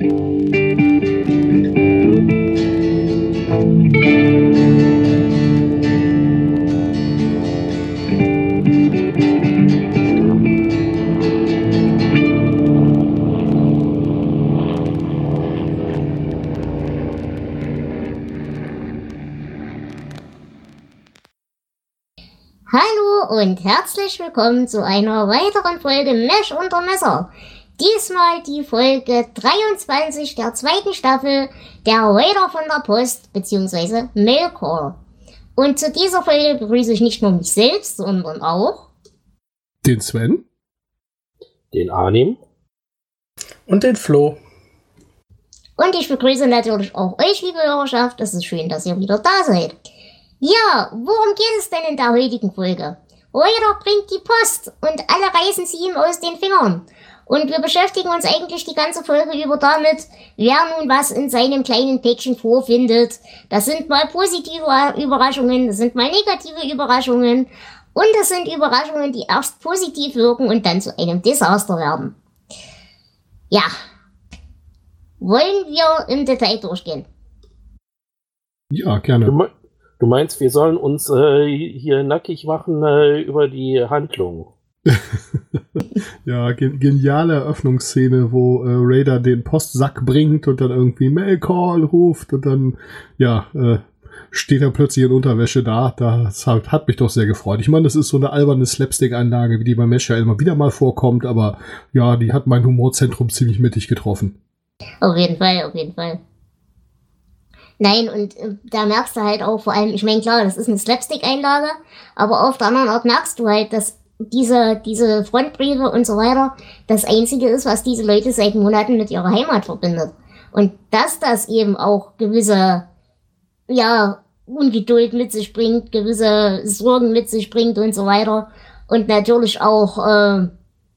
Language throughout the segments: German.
Hallo und herzlich willkommen zu einer weiteren Folge Mesh unter Messer. Diesmal die Folge 23 der zweiten Staffel der Raider von der Post bzw. Mailcall. Und zu dieser Folge begrüße ich nicht nur mich selbst, sondern auch den Sven, den Arnim und den Flo. Und ich begrüße natürlich auch euch, liebe Hörerschaft. Es ist schön, dass ihr wieder da seid. Ja, worum geht es denn in der heutigen Folge? Reuter bringt die Post und alle reißen sie ihm aus den Fingern. Und wir beschäftigen uns eigentlich die ganze Folge über damit, wer nun was in seinem kleinen Päckchen vorfindet. Das sind mal positive Überraschungen, das sind mal negative Überraschungen. Und das sind Überraschungen, die erst positiv wirken und dann zu einem Desaster werden. Ja. Wollen wir im Detail durchgehen? Ja, gerne. Du meinst, wir sollen uns äh, hier nackig machen äh, über die Handlung? ja, ge geniale Eröffnungsszene, wo äh, Raider den Postsack bringt und dann irgendwie Mailcall ruft und dann, ja, äh, steht er plötzlich in Unterwäsche da. Das hat, hat mich doch sehr gefreut. Ich meine, das ist so eine alberne Slapstick-Einlage, wie die bei Mesh ja immer wieder mal vorkommt, aber ja, die hat mein Humorzentrum ziemlich mittig getroffen. Auf jeden Fall, auf jeden Fall. Nein, und äh, da merkst du halt auch vor allem, ich meine, klar, das ist eine Slapstick-Einlage, aber auf der anderen Art merkst du halt, dass diese, diese Frontbriefe und so weiter das Einzige ist, was diese Leute seit Monaten mit ihrer Heimat verbindet. Und dass das eben auch gewisse, ja, Ungeduld mit sich bringt, gewisse Sorgen mit sich bringt und so weiter. Und natürlich auch, äh,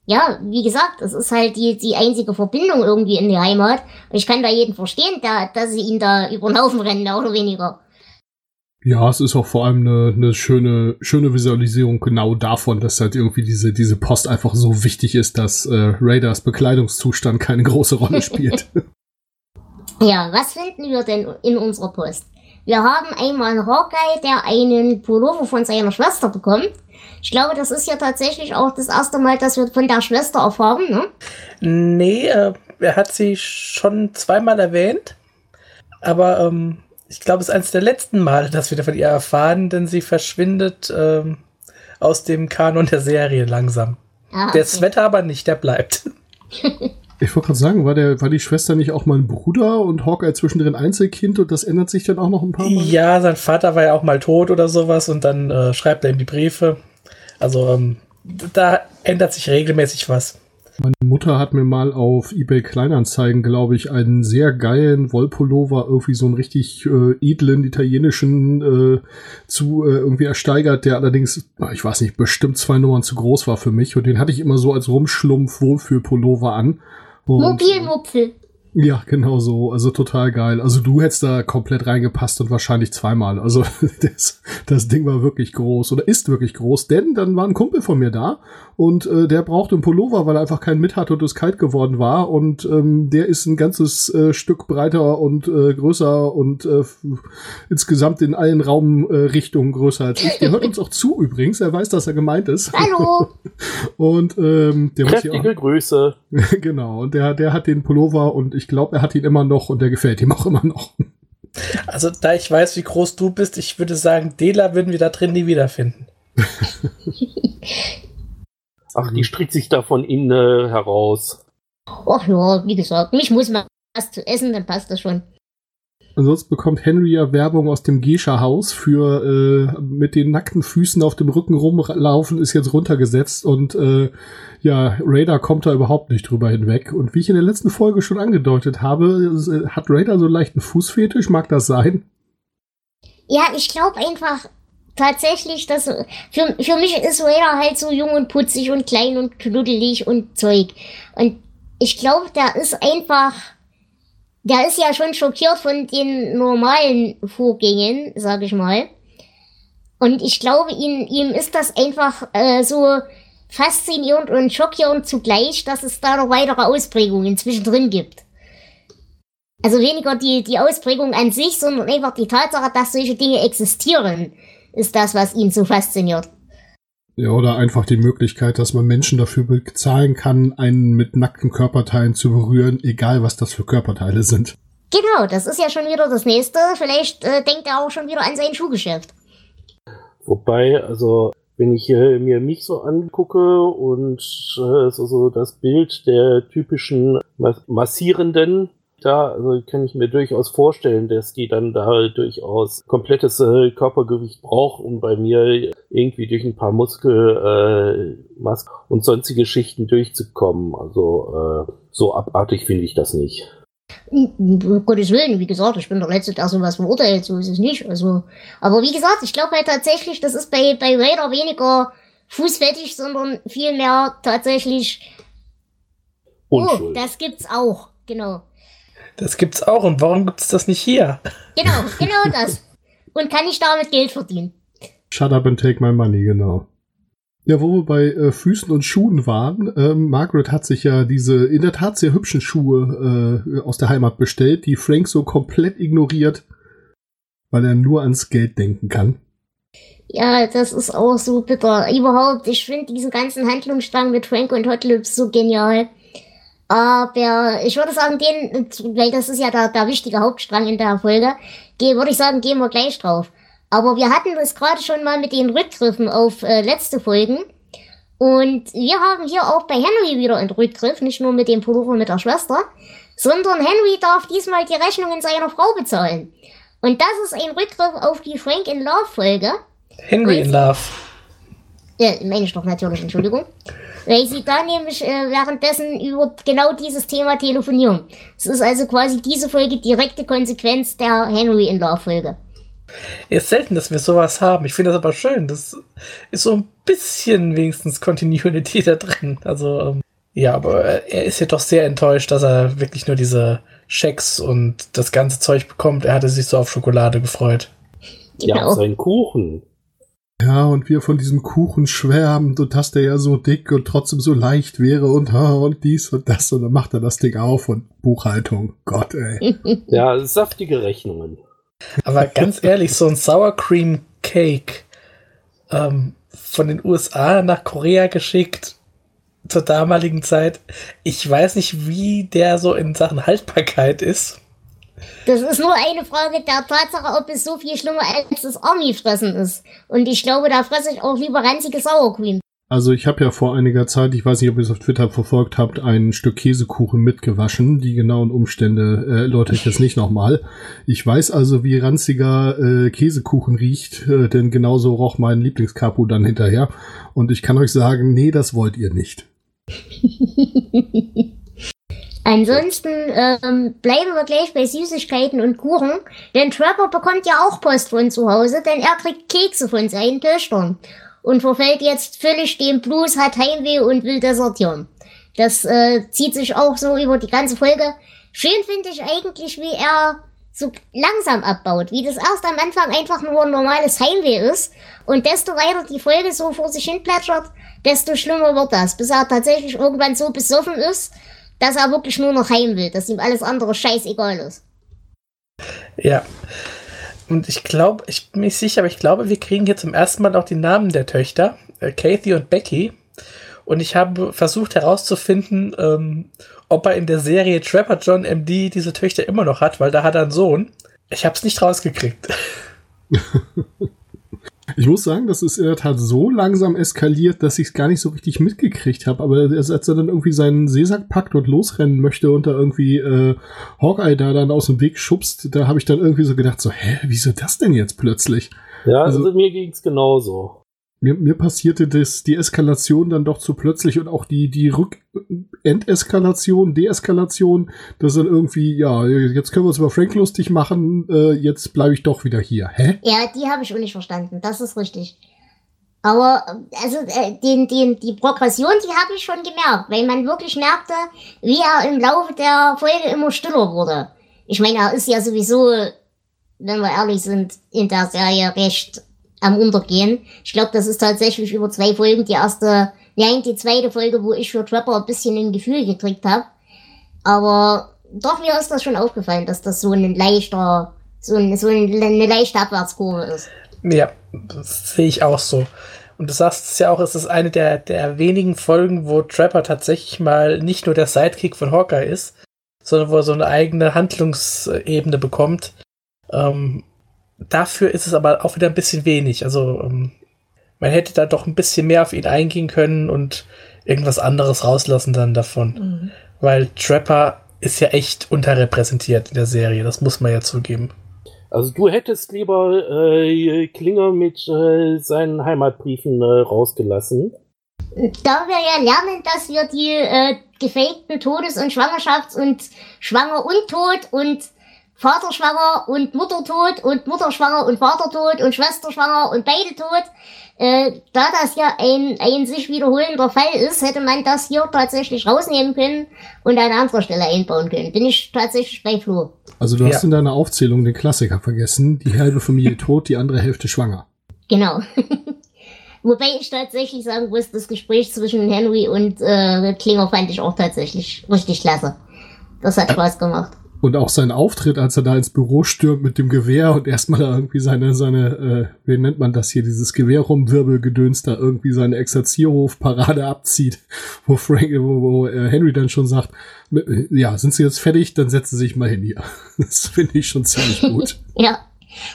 ja, wie gesagt, es ist halt die, die einzige Verbindung irgendwie in die Heimat. Und ich kann da jeden verstehen, der, dass sie ihn da über den Haufen rennen, mehr oder weniger. Ja, es ist auch vor allem eine, eine schöne, schöne Visualisierung genau davon, dass halt irgendwie diese, diese Post einfach so wichtig ist, dass äh, Raiders Bekleidungszustand keine große Rolle spielt. ja, was finden wir denn in unserer Post? Wir haben einmal Hawkeye, der einen Pullover von seiner Schwester bekommt. Ich glaube, das ist ja tatsächlich auch das erste Mal, dass wir von der Schwester erfahren, ne? Nee, äh, er hat sie schon zweimal erwähnt. Aber ähm, ich glaube, es ist eines der letzten Male, dass wir von ihr erfahren, denn sie verschwindet ähm, aus dem Kanon der Serie langsam. Ah, okay. Der Sweater aber nicht, der bleibt. Ich wollte gerade sagen, war, der, war die Schwester nicht auch mal ein Bruder und Hawkeye zwischendrin Einzelkind und das ändert sich dann auch noch ein paar Mal? Ja, sein Vater war ja auch mal tot oder sowas und dann äh, schreibt er ihm die Briefe. Also ähm, da ändert sich regelmäßig was. Meine Mutter hat mir mal auf eBay Kleinanzeigen, glaube ich, einen sehr geilen Wollpullover, irgendwie so einen richtig äh, edlen italienischen äh, zu äh, irgendwie ersteigert, der allerdings, ich weiß nicht, bestimmt zwei Nummern zu groß war für mich und den hatte ich immer so als Rumschlumpf Wohlfühlpullover an. Mobilmupfel. Ja, genau so. Also total geil. Also du hättest da komplett reingepasst und wahrscheinlich zweimal. Also das, das Ding war wirklich groß oder ist wirklich groß, denn dann war ein Kumpel von mir da und äh, der brauchte einen Pullover, weil er einfach keinen mit hatte und es kalt geworden war und ähm, der ist ein ganzes äh, Stück breiter und äh, größer und äh, insgesamt in allen Raumrichtungen äh, größer als ich. Der hört uns auch zu übrigens. Er weiß, dass er gemeint ist. Hallo. und ähm, der Kräftige muss hier auch, Grüße. genau. Und der, der hat den Pullover und ich glaube, er hat ihn immer noch und der gefällt ihm auch immer noch. Also, da ich weiß, wie groß du bist, ich würde sagen, Dela würden wir da drin nie wiederfinden. Ach, die strickt sich da von innen äh, heraus. Ach ja, wie gesagt, mich muss man was zu essen, dann passt das schon. Ansonsten bekommt Henry ja Werbung aus dem Gescha-Haus für äh, mit den nackten Füßen auf dem Rücken rumlaufen, ist jetzt runtergesetzt und äh, ja, Raider kommt da überhaupt nicht drüber hinweg. Und wie ich in der letzten Folge schon angedeutet habe, hat Raider so leichten Fußfetisch, mag das sein? Ja, ich glaube einfach tatsächlich, dass für, für mich ist Raider halt so jung und putzig und klein und knuddelig und Zeug. Und ich glaube, der ist einfach der ist ja schon schockiert von den normalen Vorgängen, sag ich mal. Und ich glaube, ihm, ihm ist das einfach äh, so faszinierend und schockierend zugleich, dass es da noch weitere Ausprägungen zwischendrin gibt. Also weniger die, die Ausprägung an sich, sondern einfach die Tatsache, dass solche Dinge existieren, ist das, was ihn so fasziniert. Ja, oder einfach die Möglichkeit, dass man Menschen dafür bezahlen kann, einen mit nackten Körperteilen zu berühren, egal was das für Körperteile sind. Genau, das ist ja schon wieder das nächste. Vielleicht äh, denkt er auch schon wieder an sein Schuhgeschäft. Wobei, also wenn ich äh, mir mich so angucke und äh, so, so das Bild der typischen Mas Massierenden, da also kann ich mir durchaus vorstellen, dass die dann da durchaus komplettes äh, Körpergewicht braucht, um bei mir irgendwie durch ein paar Muskel äh, und sonstige Schichten durchzukommen. Also äh, so abartig finde ich das nicht. Um Gottes Willen, wie gesagt, ich bin der Letzte, der sowas verurteilt, so ist es nicht. Also, aber wie gesagt, ich glaube halt tatsächlich, das ist bei, bei Raider weniger fußfettig, sondern vielmehr tatsächlich. Unschuld. Oh, das gibt's auch, genau. Das gibt's auch und warum gibt's das nicht hier? Genau, genau das. Und kann ich damit Geld verdienen? Shut up and take my money, genau. Ja, wo wir bei äh, Füßen und Schuhen waren, ähm, Margaret hat sich ja diese in der Tat sehr hübschen Schuhe äh, aus der Heimat bestellt, die Frank so komplett ignoriert, weil er nur ans Geld denken kann. Ja, das ist auch so bitter. Überhaupt, ich finde diesen ganzen Handlungsstrang mit Frank und Hot Lips so genial. Aber ich würde sagen, den, weil das ist ja der, der wichtige Hauptstrang in der Folge, würde ich sagen, gehen wir gleich drauf. Aber wir hatten das gerade schon mal mit den Rückgriffen auf äh, letzte Folgen. Und wir haben hier auch bei Henry wieder einen Rückgriff, nicht nur mit dem Pullover mit der Schwester, sondern Henry darf diesmal die Rechnungen seiner Frau bezahlen. Und das ist ein Rückgriff auf die Frank in Love Folge. Henry in Love. Ja, meine ich doch natürlich, Entschuldigung. Weil sie da nämlich äh, währenddessen über genau dieses Thema telefonieren. Es ist also quasi diese Folge direkte Konsequenz der Henry in Love Folge. Ist selten, dass wir sowas haben. Ich finde das aber schön. Das ist so ein bisschen wenigstens Continuity da drin. Also, ähm, ja, aber er ist ja doch sehr enttäuscht, dass er wirklich nur diese Schecks und das ganze Zeug bekommt. Er hatte sich so auf Schokolade gefreut. Ja, Genau. sein Kuchen. Ja, und wir von diesem Kuchen schwärmen und dass der ja so dick und trotzdem so leicht wäre und ha, und dies und das und dann macht er das Ding auf und Buchhaltung. Gott, ey. Ja, saftige Rechnungen. Aber ganz ehrlich, so ein Sour Cream Cake ähm, von den USA nach Korea geschickt zur damaligen Zeit. Ich weiß nicht, wie der so in Sachen Haltbarkeit ist. Das ist nur eine Frage der Tatsache, ob es so viel schlimmer als das Army-Fressen ist. Und ich glaube, da fresse ich auch lieber ranzige Sour Cream. Also ich habe ja vor einiger Zeit, ich weiß nicht, ob ihr es auf Twitter verfolgt habt, ein Stück Käsekuchen mitgewaschen. Die genauen Umstände äh, erläutere ich jetzt nicht nochmal. Ich weiß also, wie ranziger äh, Käsekuchen riecht, äh, denn genauso roch mein Lieblingskapu dann hinterher. Und ich kann euch sagen, nee, das wollt ihr nicht. Ansonsten ähm, bleiben wir gleich bei Süßigkeiten und Kuchen, denn Trapper bekommt ja auch Post von zu Hause, denn er kriegt Kekse von seinen Töchtern und verfällt jetzt völlig dem Blues, hat Heimweh und will desertieren. Das äh, zieht sich auch so über die ganze Folge. Schön finde ich eigentlich, wie er so langsam abbaut, wie das erst am Anfang einfach nur ein normales Heimweh ist und desto weiter die Folge so vor sich hin plätschert, desto schlimmer wird das, bis er tatsächlich irgendwann so besoffen ist, dass er wirklich nur noch heim will, dass ihm alles andere scheißegal ist. Ja. Und ich glaube, ich bin nicht sicher, aber ich glaube, wir kriegen hier zum ersten Mal auch die Namen der Töchter, äh, Kathy und Becky. Und ich habe versucht herauszufinden, ähm, ob er in der Serie Trapper John MD diese Töchter immer noch hat, weil da hat er einen Sohn. Ich habe es nicht rausgekriegt. Ich muss sagen, das ist in der Tat so langsam eskaliert, dass ich es gar nicht so richtig mitgekriegt habe. Aber als er dann irgendwie seinen Seesack packt und losrennen möchte und da irgendwie äh, Hawkeye da dann aus dem Weg schubst, da habe ich dann irgendwie so gedacht, so, hä, wieso das denn jetzt plötzlich? Ja, Also- also, mir ging's genauso. Mir, mir passierte das, die Eskalation dann doch zu plötzlich und auch die, die Rück Endeskalation, Deeskalation, dass dann irgendwie, ja, jetzt können wir uns über Frank lustig machen, äh, jetzt bleibe ich doch wieder hier. Hä? Ja, die habe ich auch nicht verstanden, das ist richtig. Aber also äh, den, den, die Progression, die habe ich schon gemerkt, weil man wirklich merkte, wie er im Laufe der Folge immer stiller wurde. Ich meine, er ist ja sowieso, wenn wir ehrlich sind, in der Serie recht am Untergehen. Ich glaube, das ist tatsächlich über zwei Folgen die erste, nein, die zweite Folge, wo ich für Trapper ein bisschen ein Gefühl gekriegt habe. Aber doch, mir ist das schon aufgefallen, dass das so ein leichter, so, ein, so eine, leichte Abwärtskurve ist. Ja, das sehe ich auch so. Und du sagst es ja auch, es ist eine der, der wenigen Folgen, wo Trapper tatsächlich mal nicht nur der Sidekick von Hawkeye ist, sondern wo er so eine eigene Handlungsebene bekommt. Ähm, dafür ist es aber auch wieder ein bisschen wenig. Also ähm, man hätte da doch ein bisschen mehr auf ihn eingehen können und irgendwas anderes rauslassen dann davon. Mhm. Weil Trapper ist ja echt unterrepräsentiert in der Serie, das muss man ja zugeben. Also du hättest lieber äh, Klinger mit äh, seinen Heimatbriefen äh, rausgelassen. Da wir ja lernen, dass wir die äh, gefakten Todes- und Schwangerschafts- und Schwanger und Tod und Vater schwanger und Mutter tot und Mutter schwanger und Vater tot und Schwester schwanger und beide tot. Äh, da das ja ein, ein sich wiederholender Fall ist, hätte man das hier tatsächlich rausnehmen können und an anderer Stelle einbauen können. Bin ich tatsächlich bei Flo. Also du hast ja. in deiner Aufzählung den Klassiker vergessen. Die halbe Familie tot, die andere Hälfte schwanger. Genau. Wobei ich tatsächlich sagen muss, das Gespräch zwischen Henry und äh, Klinger fand ich auch tatsächlich richtig klasse. Das hat Spaß gemacht. Und auch sein Auftritt, als er da ins Büro stürmt mit dem Gewehr und erstmal da irgendwie seine, seine, äh, wie nennt man das hier, dieses Gewehr rumwirbelgedöns da irgendwie seine Exerzierhof-Parade abzieht, wo Frank, wo, wo äh, Henry dann schon sagt, ja, sind Sie jetzt fertig, dann setzen Sie sich mal hin hier. Das finde ich schon ziemlich gut. ja.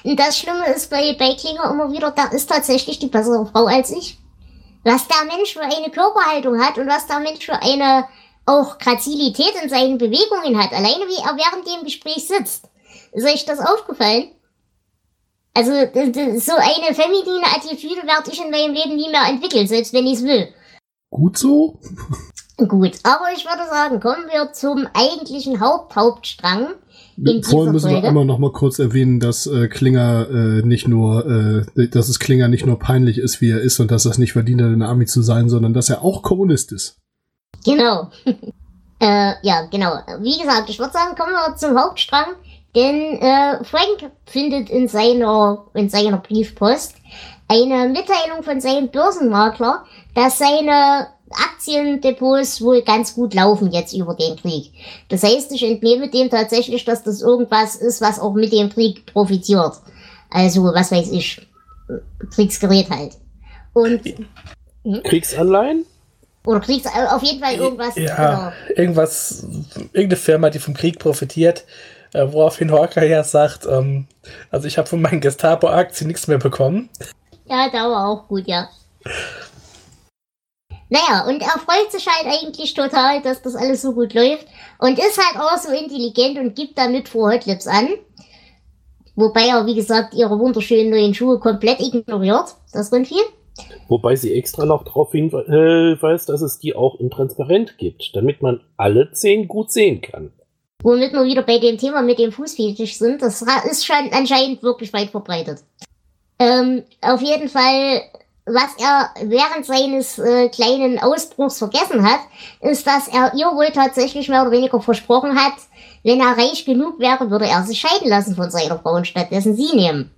Und das Schlimme ist bei, bei Klinger immer wieder, da ist tatsächlich die bessere Frau als ich. Was der Mensch für eine Körperhaltung hat und was der Mensch für eine auch Grazilität in seinen Bewegungen hat, alleine wie er während dem Gespräch sitzt. Ist euch das aufgefallen? Also so eine feminine Attitüde werde ich in meinem Leben nie mehr entwickeln, selbst wenn ich es will. Gut so? Gut, aber ich würde sagen, kommen wir zum eigentlichen Haupthauptstrang. In Vorhin müssen Folge. wir einmal noch mal kurz erwähnen, dass äh, Klinger äh, nicht nur, äh, dass es Klinger nicht nur peinlich ist, wie er ist und dass er es nicht verdient hat, in der Army zu sein, sondern dass er auch Kommunist ist. Genau. äh, ja, genau. Wie gesagt, ich würde sagen, kommen wir zum Hauptstrang. Denn äh, Frank findet in seiner, in seiner Briefpost eine Mitteilung von seinem Börsenmakler, dass seine Aktiendepots wohl ganz gut laufen jetzt über den Krieg. Das heißt, ich entnehme dem tatsächlich, dass das irgendwas ist, was auch mit dem Krieg profitiert. Also, was weiß ich, Kriegsgerät halt. Und hm? Kriegsanleihen? Oder kriegst auf jeden Fall irgendwas. Ja, genau. irgendwas, irgendeine Firma, die vom Krieg profitiert, äh, woraufhin Hawkeye ja sagt, ähm, also ich habe von meinen Gestapo-Aktien nichts mehr bekommen. Ja, da war auch gut, ja. Naja, und er freut sich halt eigentlich total, dass das alles so gut läuft und ist halt auch so intelligent und gibt damit vor Hotlips an. Wobei er, wie gesagt, ihre wunderschönen neuen Schuhe komplett ignoriert. Das drin viel. Wobei sie extra noch darauf hinweist, dass es die auch in transparent gibt, damit man alle zehn gut sehen kann. Womit wir wieder bei dem Thema mit dem Fußfetisch sind, das ist schon anscheinend wirklich weit verbreitet. Ähm, auf jeden Fall, was er während seines äh, kleinen Ausbruchs vergessen hat, ist, dass er ihr wohl tatsächlich mehr oder weniger versprochen hat, wenn er reich genug wäre, würde er sich scheiden lassen von seiner Frau und stattdessen sie nehmen.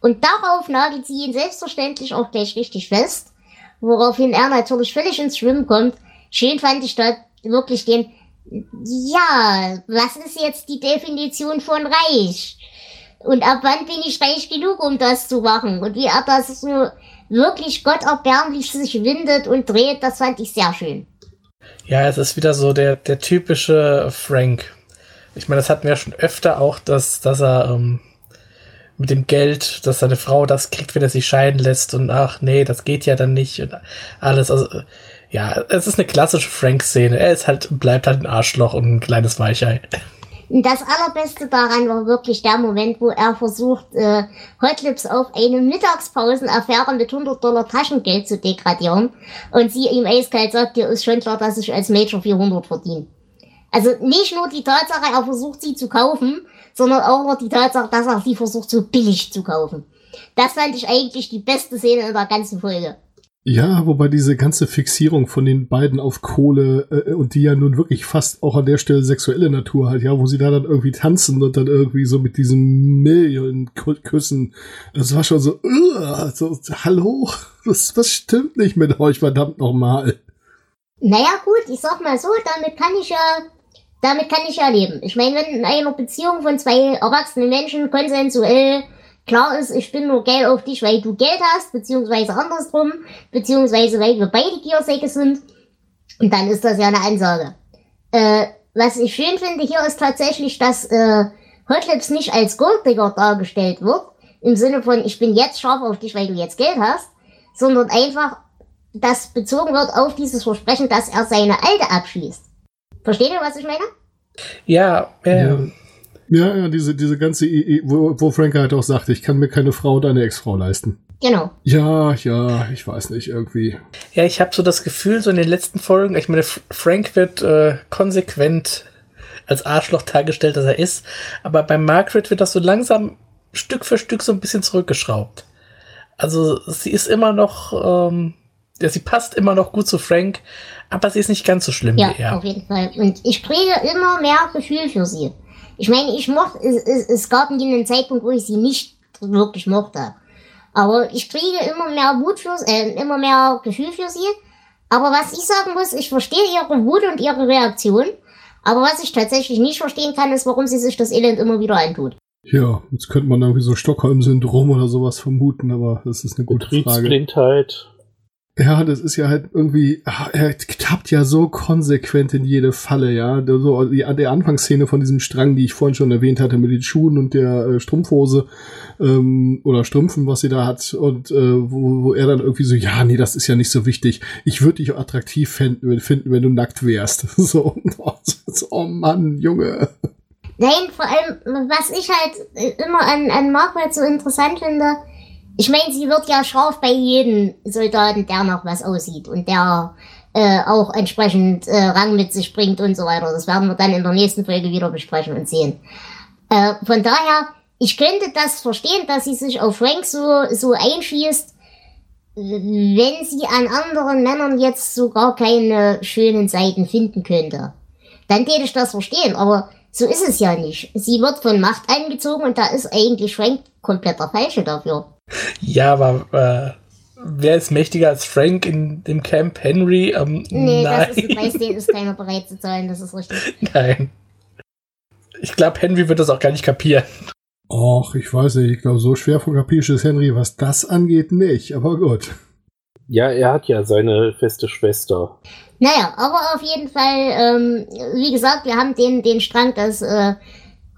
Und darauf nagelt sie ihn selbstverständlich auch gleich richtig fest, woraufhin er natürlich völlig ins Schwimmen kommt. Schön fand ich dort wirklich den, ja, was ist jetzt die Definition von reich? Und ab wann bin ich reich genug, um das zu machen? Und wie er das so wirklich gotterbärmlich sich windet und dreht, das fand ich sehr schön. Ja, es ist wieder so der, der typische Frank. Ich meine, das hatten wir schon öfter auch, dass, dass er ähm, mit dem Geld, dass seine Frau das kriegt, wenn er sich scheiden lässt und ach nee, das geht ja dann nicht und alles. Also ja, es ist eine klassische Frank-Szene. Er ist halt, bleibt halt ein Arschloch und ein kleines Weichei. Das allerbeste daran war wirklich der Moment, wo er versucht, äh, Hotlips auf eine Mittagspausenaffäre mit 100 Dollar Taschengeld zu degradieren und sie ihm eiskalt sagt, dir ist schon klar, dass ich als Major 400 verdiene. Also nicht nur die Tatsache, er versucht sie zu kaufen, sondern auch noch die Tatsache, dass er sie versucht, so billig zu kaufen. Das fand ich eigentlich die beste Szene in der ganzen Folge. Ja, wobei diese ganze Fixierung von den beiden auf Kohle äh, und die ja nun wirklich fast auch an der Stelle sexuelle Natur halt, ja, wo sie da dann irgendwie tanzen und dann irgendwie so mit diesen Millionen Küssen, das war schon so, uh, so hallo, was, was stimmt nicht mit euch, verdammt nochmal. Naja gut, ich sag mal so, damit kann ich ja damit kann ich ja leben. Ich meine, wenn in einer Beziehung von zwei erwachsenen Menschen konsensuell klar ist, ich bin nur geil auf dich, weil du Geld hast, beziehungsweise andersrum, beziehungsweise weil wir beide Giersäcke sind, und dann ist das ja eine Ansage. Äh, was ich schön finde hier ist tatsächlich, dass äh, Hotlips nicht als Golddigger dargestellt wird, im Sinne von, ich bin jetzt scharf auf dich, weil du jetzt Geld hast, sondern einfach, das bezogen wird auf dieses Versprechen, dass er seine Alte abschließt. Versteht ihr, was ich meine? Ja, äh, Ja. Ja, ja, diese, diese ganze, I- I- wo, wo Frank halt auch sagte, ich kann mir keine Frau oder eine Ex-Frau leisten. Genau. Ja, ja, ich weiß nicht, irgendwie. ja, ich habe so das Gefühl, so in den letzten Folgen, ich meine, Frank wird äh, konsequent als Arschloch dargestellt, dass er ist, aber bei Margaret wird das so langsam Stück für Stück so ein bisschen zurückgeschraubt. Also sie ist immer noch, ähm, ja, sie passt immer noch gut zu Frank, aber sie ist nicht ganz so schlimm Ja, wie er. auf jeden Fall. Und ich kriege immer mehr Gefühl für sie. Ich meine, ich mochte, es, es, es gab nie einen Zeitpunkt, wo ich sie nicht wirklich mochte. Aber ich kriege immer mehr Wut für, äh, immer mehr Gefühl für sie. Aber was ich sagen muss, ich verstehe ihre Wut und ihre Reaktion. Aber was ich tatsächlich nicht verstehen kann, ist, warum sie sich das Elend immer wieder antut. Ja, jetzt könnte man irgendwie so Stockholm-Syndrom oder sowas vermuten, aber das ist eine gute Frage. Betriebsblindheit. Ja, das ist ja halt irgendwie, ah, er tappt ja so konsequent in jede Falle, ja. So die, der Anfangsszene von diesem Strang, die ich vorhin schon erwähnt hatte, mit den Schuhen und der äh, Strumpfhose ähm, oder Strümpfen, was sie da hat, und äh, wo, wo er dann irgendwie so, ja, nee, das ist ja nicht so wichtig. Ich würde dich attraktiv finden, finden, wenn du nackt wärst. So, oh Mann, Junge. Nein, vor allem, was ich halt immer an, an Margaret so interessant finde, ich meine, sie wird ja scharf bei jedem Soldaten, der noch was aussieht und der äh, auch entsprechend äh, Rang mit sich bringt und so weiter. Das werden wir dann in der nächsten Folge wieder besprechen und sehen. Äh, von daher, ich könnte das verstehen, dass sie sich auf Frank so, so einschießt, wenn sie an anderen Männern jetzt so gar keine schönen Seiten finden könnte. Dann täte ich das verstehen, aber so ist es ja nicht. Sie wird von Macht angezogen und da ist eigentlich Frank komplett der Falsche dafür. Ja, aber äh, wer ist mächtiger als Frank in dem Camp Henry? Ähm, Nee, nein. das ist ein Preis, den ist keiner bereit zu zahlen, das ist richtig. nein. Ich glaube, Henry wird das auch gar nicht kapieren. Och, ich weiß nicht, ich glaube, so schwer von kapisch ist Henry, was das angeht, nicht, aber gut. Ja, er hat ja seine feste Schwester. Naja, aber auf jeden Fall, ähm, wie gesagt, wir haben den, den Strang, dass äh,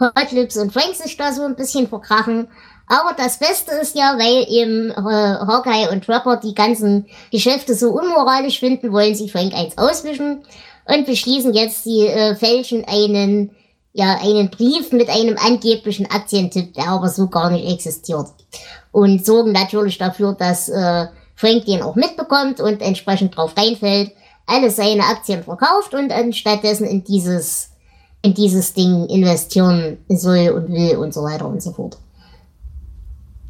Hot Lips und Frank sich da so ein bisschen verkrachen. Aber das Beste ist ja, weil eben äh, Hawkeye und Trapper die ganzen Geschäfte so unmoralisch finden, wollen sie Frank eins auswischen und beschließen jetzt, sie äh, fälschen einen, ja, einen Brief mit einem angeblichen Aktientipp, der aber so gar nicht existiert. Und sorgen natürlich dafür, dass äh, Frank den auch mitbekommt und entsprechend drauf reinfällt, alle seine Aktien verkauft und anstattdessen in dieses, in dieses Ding investieren soll und will und so weiter und so fort.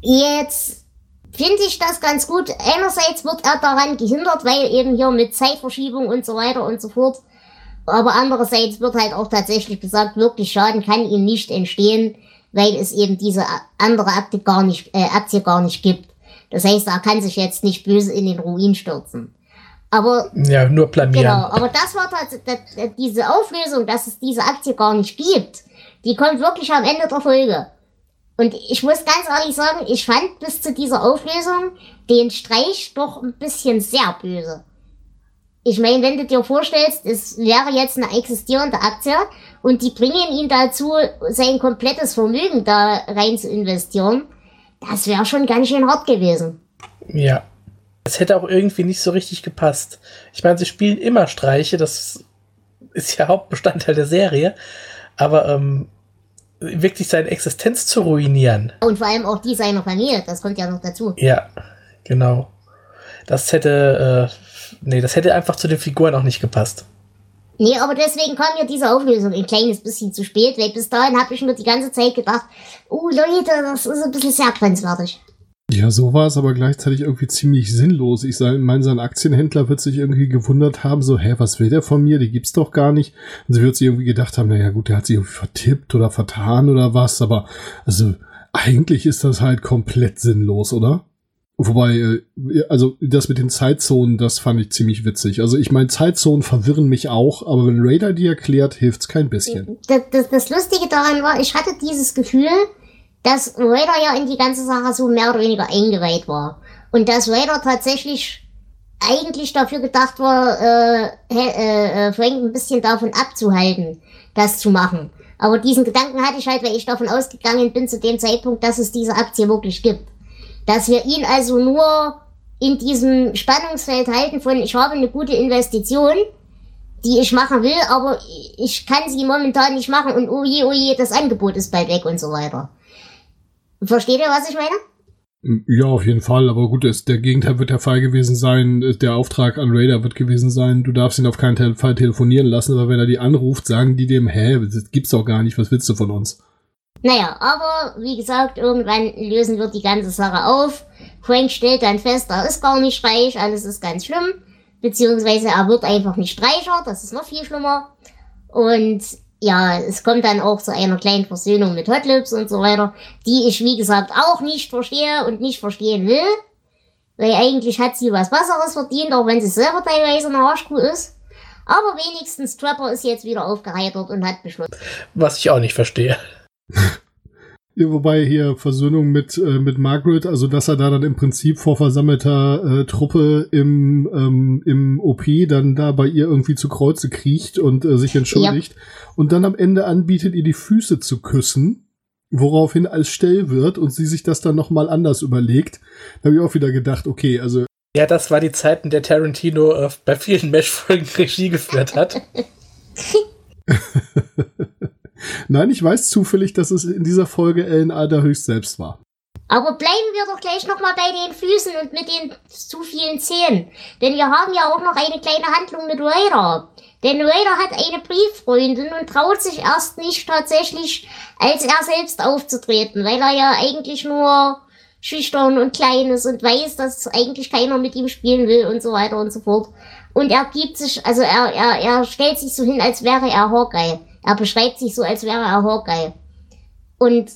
Jetzt finde ich das ganz gut. Einerseits wird er daran gehindert, weil eben hier mit Zeitverschiebung und so weiter und so fort. Aber andererseits wird halt auch tatsächlich gesagt, wirklich Schaden kann ihm nicht entstehen, weil es eben diese andere Akte gar nicht, äh, Aktie gar nicht gibt. Das heißt, er kann sich jetzt nicht böse in den Ruin stürzen. Aber Ja, nur blamieren. Genau, aber das war tatsächlich diese Auflösung, dass es diese Aktie gar nicht gibt. Die kommt wirklich am Ende der Folge. Und ich muss ganz ehrlich sagen, ich fand bis zu dieser Auflösung den Streich doch ein bisschen sehr böse. Ich meine, wenn du dir vorstellst, es wäre jetzt eine existierende Aktie und die bringen ihn dazu, sein komplettes Vermögen da rein zu investieren, das wäre schon ganz schön hart gewesen. Ja. Es hätte auch irgendwie nicht so richtig gepasst. Ich meine, sie spielen immer Streiche, das ist ja Hauptbestandteil der Serie. Aber ähm, wirklich seine Existenz zu ruinieren, Und vor allem auch die seiner Familie, das kommt ja noch dazu. ja, genau. Das hätte, äh, nee, das hätte einfach zu den Figuren auch nicht gepasst. Nee, aber deswegen kam ja diese Auflösung ein kleines bisschen zu spät, weil bis dahin habe ich mir die ganze Zeit gedacht, oh Leute, das ist ein bisschen sehr grenzwertig. Ja, so war es aber gleichzeitig irgendwie ziemlich sinnlos. Ich meine, sein Aktienhändler wird sich irgendwie gewundert haben, so, hä, was will der von mir? Die gibt's doch gar nicht. Und sie wird sich irgendwie gedacht haben, naja gut, der hat sich irgendwie vertippt oder vertan oder was, aber also eigentlich ist das halt komplett sinnlos, oder? Wobei, äh, also das mit den Zeitzonen, das fand ich ziemlich witzig. Also ich meine, Zeitzonen verwirren mich auch, aber wenn Raider die erklärt, hilft's kein bisschen. Das, das, das Lustige daran war, ich hatte dieses Gefühl, dass Raider ja in die ganze Sache so mehr oder weniger eingeweiht war. Und dass Raider tatsächlich eigentlich dafür gedacht war, äh, äh, äh, Frank ein bisschen davon abzuhalten, das zu machen. Aber diesen Gedanken hatte ich halt, weil ich davon ausgegangen bin zu dem Zeitpunkt, dass es diese Aktie wirklich gibt. Dass wir ihn also nur in diesem Spannungsfeld halten von, ich habe eine gute Investition, die ich machen will, aber ich kann sie momentan nicht machen und oh je, oh das Angebot ist bald weg und so weiter. Versteht ihr, was ich meine? Ja, auf jeden Fall. Aber gut, ist, der Gegenteil wird der Fall gewesen sein. Der Auftrag an Raider wird gewesen sein, du darfst ihn auf keinen Fall telefonieren lassen, aber wenn er die anruft, sagen die dem, hä, das gibt's doch gar nicht, was willst du von uns? Naja, aber wie gesagt, irgendwann lösen wir die ganze Sache auf. Frank stellt dann fest, er ist gar nicht reich, alles ist ganz schlimm. Beziehungsweise er wird einfach nicht reicher, das ist noch viel schlimmer. Und ja, es kommt dann auch zu einer kleinen Versöhnung mit Hotlips und so weiter, die ich, wie gesagt, auch nicht verstehe und nicht verstehen will. Weil eigentlich hat sie was Besseres verdient, auch wenn sie selber teilweise eine Arschkuh ist. Aber wenigstens Trapper ist jetzt wieder aufgeheitert und hat beschlossen. Was ich auch nicht verstehe. Ja, wobei hier Versöhnung mit, äh, mit Margaret, also dass er da dann im Prinzip vor versammelter äh, Truppe im, ähm, im OP dann da bei ihr irgendwie zu Kreuze kriecht und äh, sich entschuldigt ja. und dann am Ende anbietet, ihr die Füße zu küssen, woraufhin als Stell wird und sie sich das dann nochmal anders überlegt. Da habe ich auch wieder gedacht, okay, also. Ja, das war die Zeit, in der Tarantino äh, bei vielen Mesh-Folgen Regie geführt hat. Nein, ich weiß zufällig, dass es in dieser Folge Ellen Alderhöchst selbst war. Aber bleiben wir doch gleich nochmal bei den Füßen und mit den zu vielen Zähnen. Denn wir haben ja auch noch eine kleine Handlung mit Raider. Denn Raider hat eine Brieffreundin und traut sich erst nicht tatsächlich als er selbst aufzutreten, weil er ja eigentlich nur schüchtern und klein ist und weiß, dass eigentlich keiner mit ihm spielen will und so weiter und so fort. Und er gibt sich, also er, er, er stellt sich so hin, als wäre er Hawkeye. Er beschreibt sich so, als wäre er Hawkeye. Und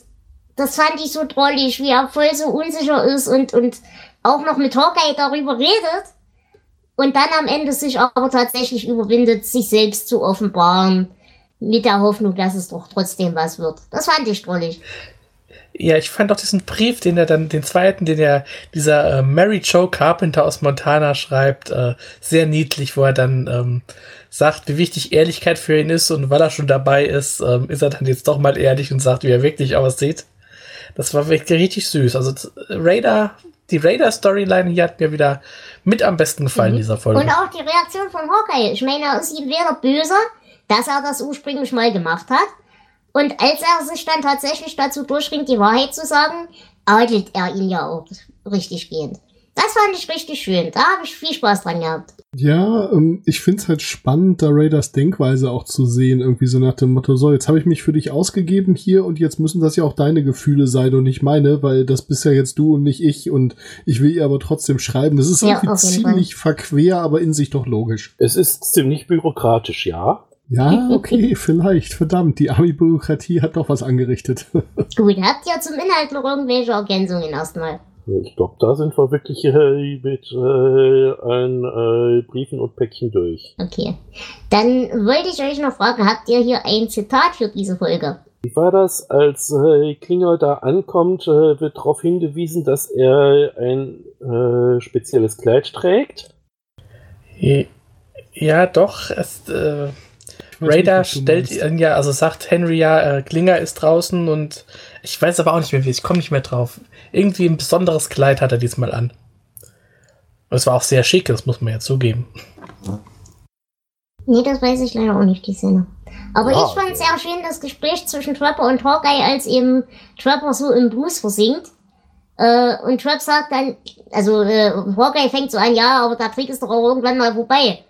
das fand ich so drollig, wie er voll so unsicher ist und, und auch noch mit Hawkeye darüber redet. Und dann am Ende sich aber tatsächlich überwindet, sich selbst zu offenbaren. Mit der Hoffnung, dass es doch trotzdem was wird. Das fand ich drollig. Ja, ich fand auch diesen Brief, den er dann, den zweiten, den er dieser äh, Mary Joe Carpenter aus Montana schreibt, äh, sehr niedlich, wo er dann ähm, sagt, wie wichtig Ehrlichkeit für ihn ist und weil er schon dabei ist, ähm, ist er dann jetzt doch mal ehrlich und sagt, wie er wirklich aussieht. Das war wirklich richtig süß. Also Raider, die Raider-Storyline hier hat mir wieder mit am besten gefallen mhm. in dieser Folge. Und auch die Reaktion von Hawkeye. Ich meine, er ist ihm weder böse, dass er das ursprünglich mal gemacht hat. Und als er sich dann tatsächlich dazu durchringt, die Wahrheit zu sagen, adelt er ihn ja auch richtig gehend. Das fand ich richtig schön. Da habe ich viel Spaß dran gehabt. Ja, ähm, ich find's halt spannend, da Raiders Denkweise auch zu sehen, irgendwie so nach dem Motto, so, jetzt habe ich mich für dich ausgegeben hier und jetzt müssen das ja auch deine Gefühle sein und nicht meine, weil das bist ja jetzt du und nicht ich und ich will ihr aber trotzdem schreiben. Das ist ja, irgendwie ziemlich Fall. verquer, aber in sich doch logisch. Es ist ziemlich bürokratisch, ja. Ja, okay, vielleicht. Verdammt, die Ami-Bürokratie hat doch was angerichtet. Gut, habt ihr zum Inhalt noch irgendwelche Ergänzungen erstmal? Ich glaube, da sind wir wirklich äh, mit äh, ein, äh, Briefen und Päckchen durch. Okay. Dann wollte ich euch noch fragen, habt ihr hier ein Zitat für diese Folge? Wie war das, als äh, Klinger da ankommt, äh, wird darauf hingewiesen, dass er ein äh, spezielles Kleid trägt? Ja, doch. Es, äh, Raider stellt ihn ja, also sagt Henry ja, äh, Klinger ist draußen und ich weiß aber auch nicht mehr wie, ich komme nicht mehr drauf. Irgendwie ein besonderes Kleid hat er diesmal an. Und es war auch sehr schick, das muss man ja zugeben. Nee, das weiß ich leider auch nicht, die Szene. Aber wow. ich fand sehr schön das Gespräch zwischen Trapper und Hawkeye, als eben Trapper so im Blues versinkt. Äh, und Trap sagt dann, also äh, Hawkeye fängt so an, ja, aber der Krieg ist doch auch irgendwann mal vorbei.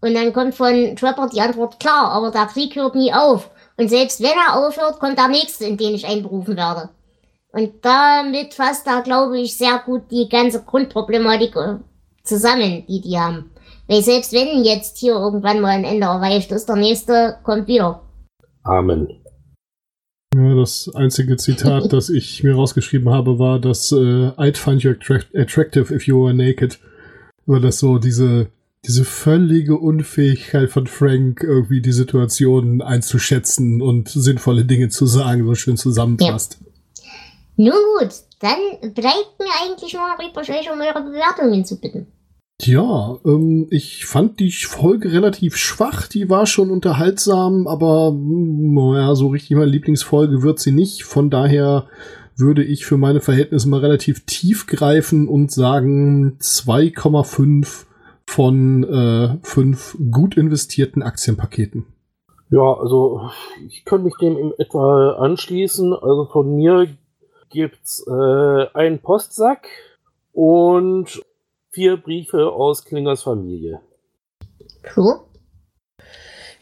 Und dann kommt von Trapper die Antwort, klar, aber der Krieg hört nie auf. Und selbst wenn er aufhört, kommt der nächste, in den ich einberufen werde. Und damit fasst er, glaube ich, sehr gut die ganze Grundproblematik äh, zusammen, die die haben. Weil selbst wenn jetzt hier irgendwann mal ein Ende erreicht ist, der nächste kommt wieder. Amen. Ja, das einzige Zitat, das ich mir rausgeschrieben habe, war, dass äh, I'd find you attract attractive if you were naked. Weil das so diese, diese völlige Unfähigkeit von Frank, irgendwie die Situation einzuschätzen und sinnvolle Dinge zu sagen, so schön zusammenfasst. Nun gut, dann bleibt mir eigentlich nur euch um eure Bewertungen zu bitten. Ja, ähm, ich fand die Folge relativ schwach. Die war schon unterhaltsam, aber mm, naja, so richtig meine Lieblingsfolge wird sie nicht. Von daher würde ich für meine Verhältnisse mal relativ tief greifen und sagen 2,5 von äh, 5 gut investierten Aktienpaketen. Ja, also ich könnte mich dem in etwa anschließen. Also von mir gibt's äh, einen Postsack und vier Briefe aus Klingers Familie. Cool.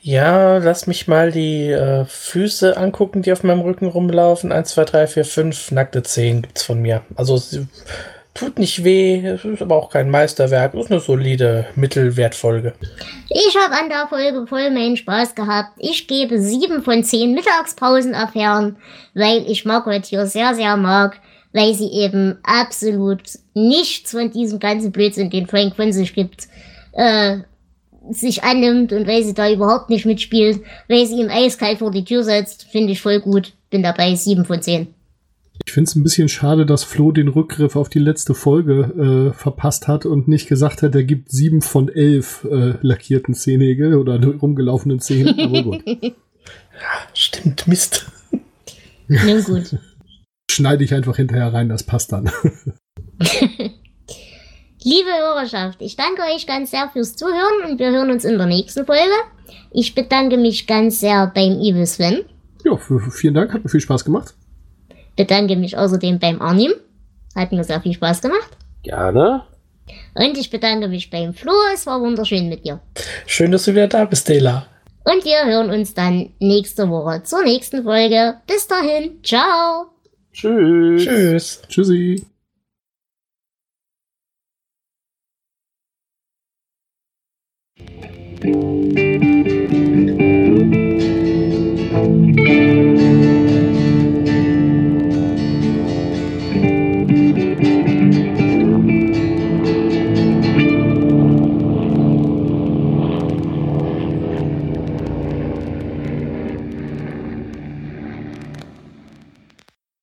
Ja, lass mich mal die äh, Füße angucken, die auf meinem Rücken rumlaufen. Eins, zwei, drei, vier, fünf nackte Zehen gibt's von mir. Also sie tut nicht weh, es ist aber auch kein Meisterwerk, es ist eine solide Mittelwertfolge. Ich habe an der Folge voll meinen Spaß gehabt. Ich gebe sieben von zehn Mittagspausenaffären, weil ich Margaret hier sehr, sehr mag, weil sie eben absolut nichts von diesem ganzen Blödsinn, den Frank von sich gibt, äh, sich annimmt und weil sie da überhaupt nicht mitspielt, weil sie ihm eiskalt vor die Tür setzt, finde ich voll gut. Bin dabei, sieben von zehn. Ich finde es ein bisschen schade, dass Flo den Rückgriff auf die letzte Folge äh, verpasst hat und nicht gesagt hat, er gibt sieben von elf äh, lackierten Zehennägel oder rumgelaufenen Zähnen. Aber gut. Stimmt, Mist. Nun gut. Schneide ich einfach hinterher rein, das passt dann. Liebe Hörerschaft, ich danke euch ganz sehr fürs Zuhören und wir hören uns in der nächsten Folge. Ich bedanke mich ganz sehr beim Evil Sven. ja, vielen Dank, hat mir viel Spaß gemacht bedanke mich außerdem beim Arnim. Hat mir sehr viel Spaß gemacht. Gerne. Und ich bedanke mich beim Flo. Es war wunderschön mit dir. Schön, dass du wieder da bist, Dela. Und wir hören uns dann nächste Woche zur nächsten Folge. Bis dahin. Ciao. Tschüss. Tschüss. Tschüssi.